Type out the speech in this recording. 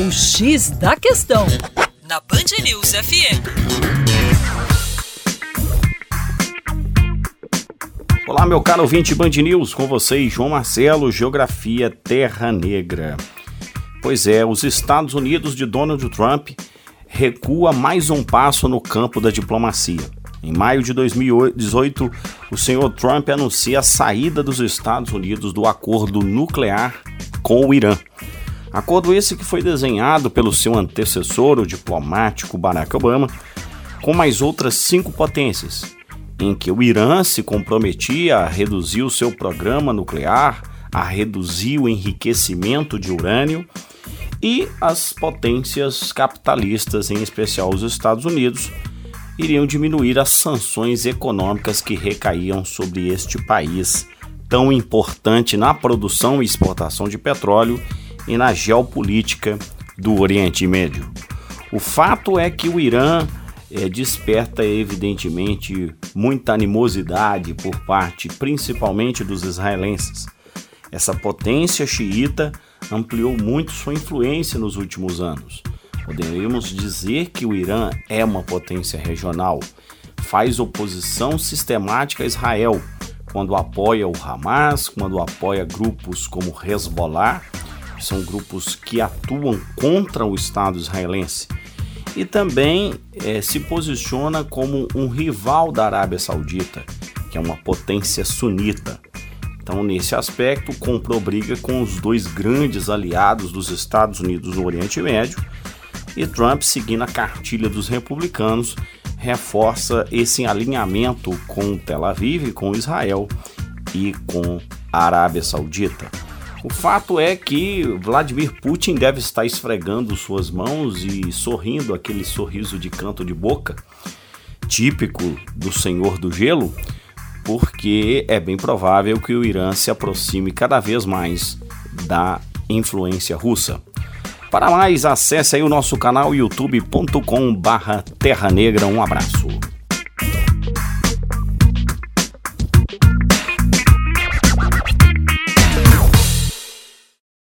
O X da Questão, na Band News FM. Olá, meu caro ouvinte Band News, com vocês, João Marcelo, Geografia Terra Negra. Pois é, os Estados Unidos de Donald Trump recua mais um passo no campo da diplomacia. Em maio de 2018, o senhor Trump anuncia a saída dos Estados Unidos do acordo nuclear com o Irã. Acordo esse que foi desenhado pelo seu antecessor, o diplomático Barack Obama, com mais outras cinco potências, em que o Irã se comprometia a reduzir o seu programa nuclear, a reduzir o enriquecimento de urânio e as potências capitalistas, em especial os Estados Unidos, iriam diminuir as sanções econômicas que recaíam sobre este país tão importante na produção e exportação de petróleo e na geopolítica do Oriente Médio. O fato é que o Irã é, desperta evidentemente muita animosidade por parte principalmente dos israelenses. Essa potência xiita ampliou muito sua influência nos últimos anos. Poderíamos dizer que o Irã é uma potência regional, faz oposição sistemática a Israel, quando apoia o Hamas, quando apoia grupos como Hezbollah, são grupos que atuam contra o Estado israelense, e também é, se posiciona como um rival da Arábia Saudita, que é uma potência sunita. Então, nesse aspecto, comprou briga com os dois grandes aliados dos Estados Unidos no Oriente Médio, e Trump, seguindo a cartilha dos republicanos, reforça esse alinhamento com Tel Aviv, com Israel e com a Arábia Saudita. O fato é que Vladimir Putin deve estar esfregando suas mãos e sorrindo aquele sorriso de canto de boca, típico do Senhor do Gelo, porque é bem provável que o Irã se aproxime cada vez mais da influência russa. Para mais, acesse aí o nosso canal youtube.com barra Terra Negra. Um abraço.